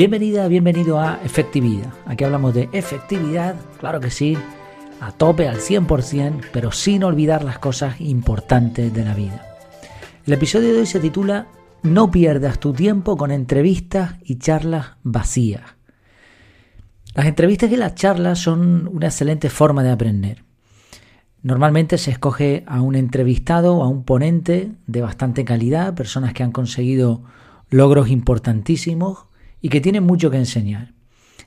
Bienvenida, bienvenido a Efectividad. Aquí hablamos de efectividad, claro que sí, a tope, al 100%, pero sin olvidar las cosas importantes de la vida. El episodio de hoy se titula No pierdas tu tiempo con entrevistas y charlas vacías. Las entrevistas y las charlas son una excelente forma de aprender. Normalmente se escoge a un entrevistado o a un ponente de bastante calidad, personas que han conseguido logros importantísimos y que tienen mucho que enseñar.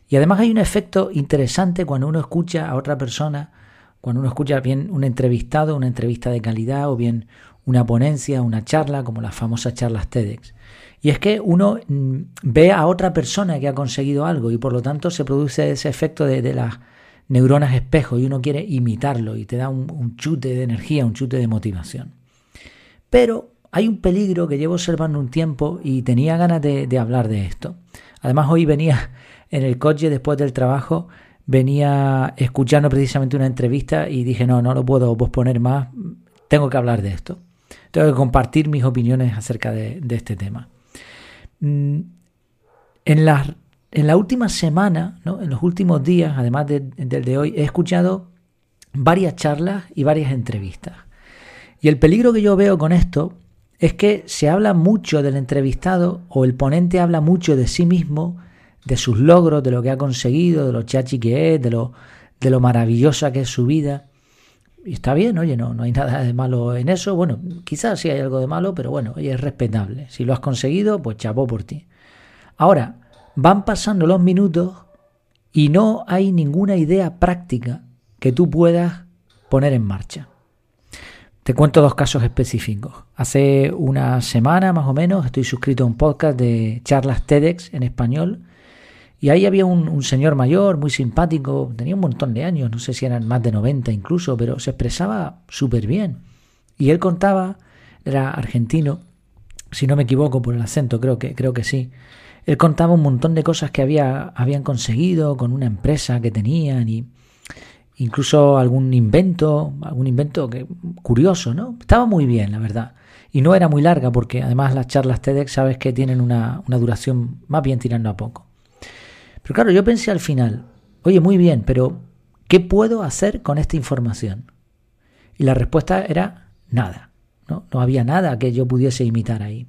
Y además hay un efecto interesante cuando uno escucha a otra persona, cuando uno escucha bien un entrevistado, una entrevista de calidad o bien una ponencia, una charla, como las famosas charlas TEDx. Y es que uno mm, ve a otra persona que ha conseguido algo y por lo tanto se produce ese efecto de, de las neuronas espejo y uno quiere imitarlo y te da un, chute de energía, un chute de motivación. Pero hay un peligro que llevo observando un tiempo y tenía ganas de, hablar de esto. Además hoy venía en el coche después del trabajo, venía escuchando precisamente una entrevista y dije, no, no lo puedo posponer más, tengo que hablar de esto. Tengo que compartir mis opiniones acerca de, este tema. Mm, en las en la última semana, en los últimos días, además del de, hoy, he escuchado varias charlas y varias entrevistas. Y el peligro que yo veo con esto es que se habla mucho del entrevistado o el ponente habla mucho de sí mismo, de sus logros, de lo que ha conseguido, de lo chachi que es, de lo, de lo maravillosa que es su vida. Y está bien, oye, no, no hay nada de malo en eso. Bueno, quizás sí hay algo de malo, pero bueno, oye, es respetable. Si lo has conseguido, pues chapó por ti. Ahora, Van pasando los minutos y no hay ninguna idea práctica que tú puedas poner en marcha. Te cuento dos casos específicos. Hace una semana más o menos estoy suscrito a un podcast de charlas TEDx en español y ahí había un, señor mayor, muy simpático, tenía un montón de años, no sé si eran más de 90 incluso, pero se expresaba súper bien. Y él contaba, era argentino, si no me equivoco por el acento, creo que, creo que sí, él contaba un montón de cosas que había, habían conseguido con una empresa que tenían y incluso algún invento, algún invento que, curioso, ¿no? Estaba muy bien, la verdad. Y no era muy larga porque además las charlas TEDx sabes que tienen una, una duración más bien tirando a poco. Pero claro, yo pensé al final, oye, muy bien, pero ¿qué puedo hacer con esta información? Y la respuesta era nada. No, no había nada que yo pudiese imitar ahí.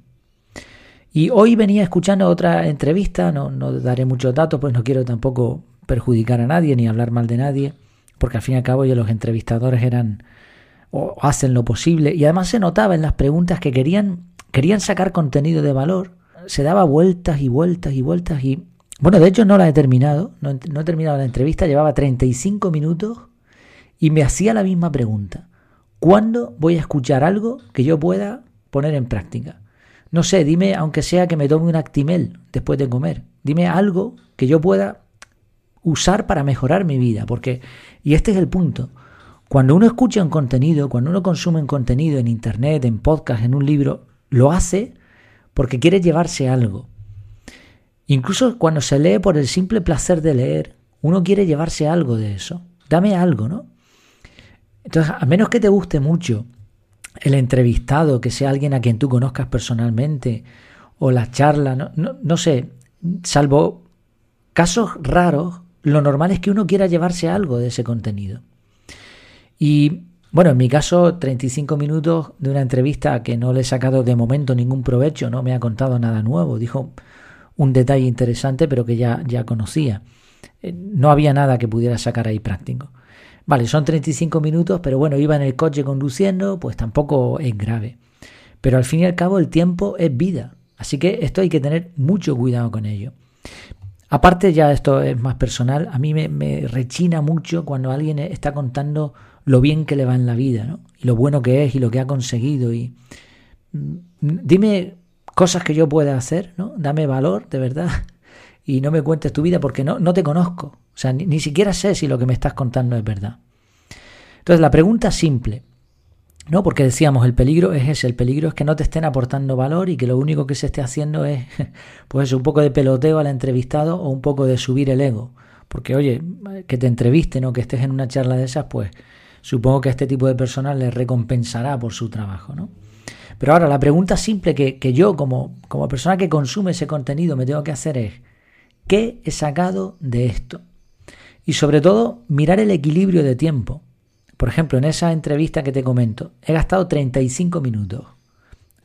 Y hoy venía escuchando otra entrevista, no, no daré muchos datos, pues no quiero tampoco perjudicar a nadie ni hablar mal de nadie, porque al fin y al cabo ya los entrevistadores eran o hacen lo posible y además se notaba en las preguntas que querían querían sacar contenido de valor, se daba vueltas y vueltas y vueltas y bueno, de hecho no la he terminado, no, no he terminado la entrevista, llevaba 35 minutos y me hacía la misma pregunta. ¿Cuándo voy a escuchar algo que yo pueda poner en práctica? No sé, dime, aunque sea que me tome un Actimel después de comer. Dime algo que yo pueda usar para mejorar mi vida. Porque, y este es el punto, cuando uno escucha un contenido, cuando uno consume un contenido en Internet, en podcast, en un libro, lo hace porque quiere llevarse algo. Incluso cuando se lee por el simple placer de leer, uno quiere llevarse algo de eso. Dame algo, ¿no? Entonces, a menos que te guste mucho el entrevistado, que sea alguien a quien tú conozcas personalmente, o la charla, no, no, sé, salvo casos raros, lo normal es que uno quiera llevarse algo de ese contenido. Y bueno, en mi caso, 35 minutos de una entrevista que no le he sacado de momento ningún provecho, no me ha contado nada nuevo, dijo un detalle interesante, pero que ya, ya conocía. Eh, no había nada que pudiera sacar ahí práctico. Vale, son 35 minutos, pero bueno, iba en el coche conduciendo, pues tampoco es grave. Pero al fin y al cabo el tiempo es vida, así que esto hay que tener mucho cuidado con ello. Aparte ya esto es más personal, a mí me, rechina mucho cuando alguien está contando lo bien que le va en la vida, ¿no? Y lo bueno que es y lo que ha conseguido y mm, dime cosas que yo pueda hacer, ¿no? Dame valor, de verdad, y no me cuentes tu vida porque no, no te conozco. O sea, ni, siquiera sé si lo que me estás contando es verdad. Entonces, la pregunta simple, ¿no? Porque decíamos, el peligro es ese, el peligro es que no te estén aportando valor y que lo único que se esté haciendo es, pues un poco de peloteo al entrevistado o un poco de subir el ego. Porque, oye, que te entrevisten o que estés en una charla de esas, pues supongo que a este tipo de personas les recompensará por su trabajo, ¿no? Pero ahora, la pregunta simple que, que yo, como, como persona que consume ese contenido, me tengo que hacer es, ¿qué he sacado de esto? Y sobre todo, mirar el equilibrio de tiempo. Por ejemplo, en esa entrevista que te comento, he gastado 35 minutos.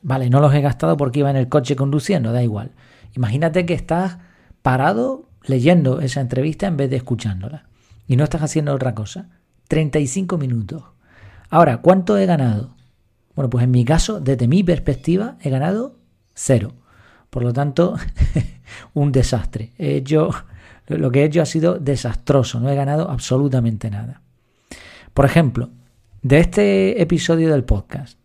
Vale, no los he gastado porque iba en el coche conduciendo, da igual. Imagínate que estás parado leyendo esa entrevista en vez de escuchándola. Y no estás haciendo otra cosa. 35 minutos. Ahora, ¿cuánto he ganado? Bueno, pues en mi caso, desde mi perspectiva, he ganado cero. Por lo tanto, un desastre. He hecho, lo que he hecho ha sido desastroso. No he ganado absolutamente nada. Por ejemplo, de este episodio del podcast,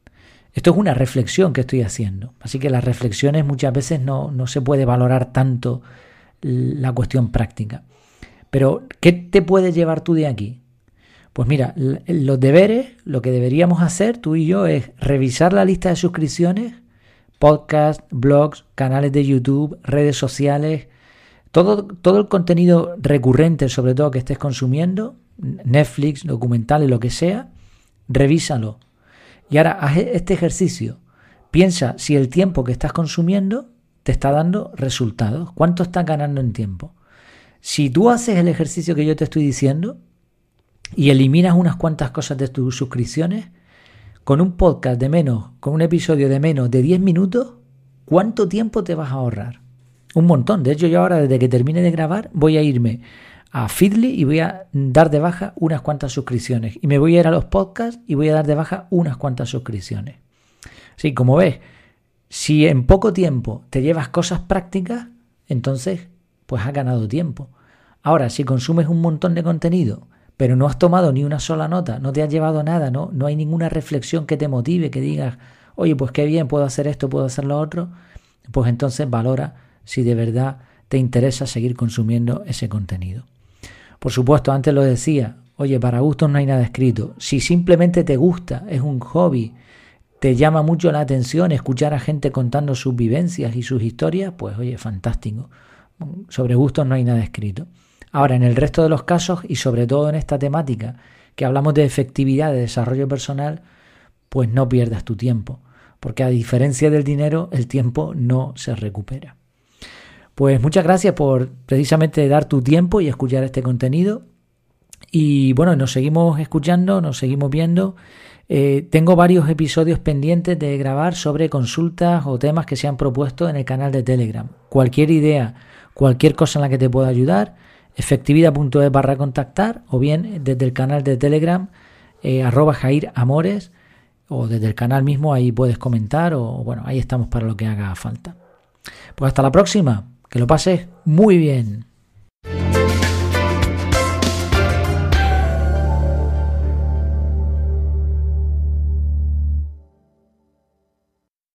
esto es una reflexión que estoy haciendo. Así que las reflexiones muchas veces no, no se puede valorar tanto la cuestión práctica. Pero, ¿qué te puede llevar tú de aquí? Pues mira, los deberes, lo que deberíamos hacer tú y yo es revisar la lista de suscripciones, podcast, blogs, canales de YouTube, redes sociales, todo, todo el contenido recurrente, sobre todo que estés consumiendo, Netflix, documentales, lo que sea, revísalo. Y ahora haz este ejercicio. Piensa si el tiempo que estás consumiendo te está dando resultados. ¿Cuánto estás ganando en tiempo? Si tú haces el ejercicio que yo te estoy diciendo y eliminas unas cuantas cosas de tus suscripciones, con un podcast de menos, con un episodio de menos de 10 minutos, ¿cuánto tiempo te vas a ahorrar? Un montón. De hecho, yo ahora, desde que termine de grabar, voy a irme a Feedly y voy a dar de baja unas cuantas suscripciones. Y me voy a ir a los podcasts y voy a dar de baja unas cuantas suscripciones. Sí, como ves, si en poco tiempo te llevas cosas prácticas, entonces pues has ganado tiempo. Ahora, si consumes un montón de contenido, pero no has tomado ni una sola nota, no te has llevado nada, no, no hay ninguna reflexión que te motive, que digas, oye, pues qué bien, puedo hacer esto, puedo hacer lo otro, pues entonces valora si de verdad te interesa seguir consumiendo ese contenido. Por supuesto, antes lo decía, oye, para gustos no hay nada escrito. Si simplemente te gusta, es un hobby, te llama mucho la atención escuchar a gente contando sus vivencias y sus historias, pues oye, fantástico. Sobre gustos no hay nada escrito. Ahora, en el resto de los casos y sobre todo en esta temática que hablamos de efectividad, de desarrollo personal, pues no pierdas tu tiempo, porque a diferencia del dinero, el tiempo no se recupera. Pues muchas gracias por precisamente dar tu tiempo y escuchar este contenido. Y bueno, nos seguimos escuchando, nos seguimos viendo eh, tengo varios episodios pendientes de grabar sobre consultas o temas que se han propuesto en el canal de Telegram. Cualquier idea, cualquier cosa en la que te pueda ayudar, efectividad.es barra contactar o bien desde el canal de Telegram eh, arroba Jair Amores o desde el canal mismo ahí puedes comentar o bueno, ahí estamos para lo que haga falta. Pues hasta la próxima, que lo pases muy bien.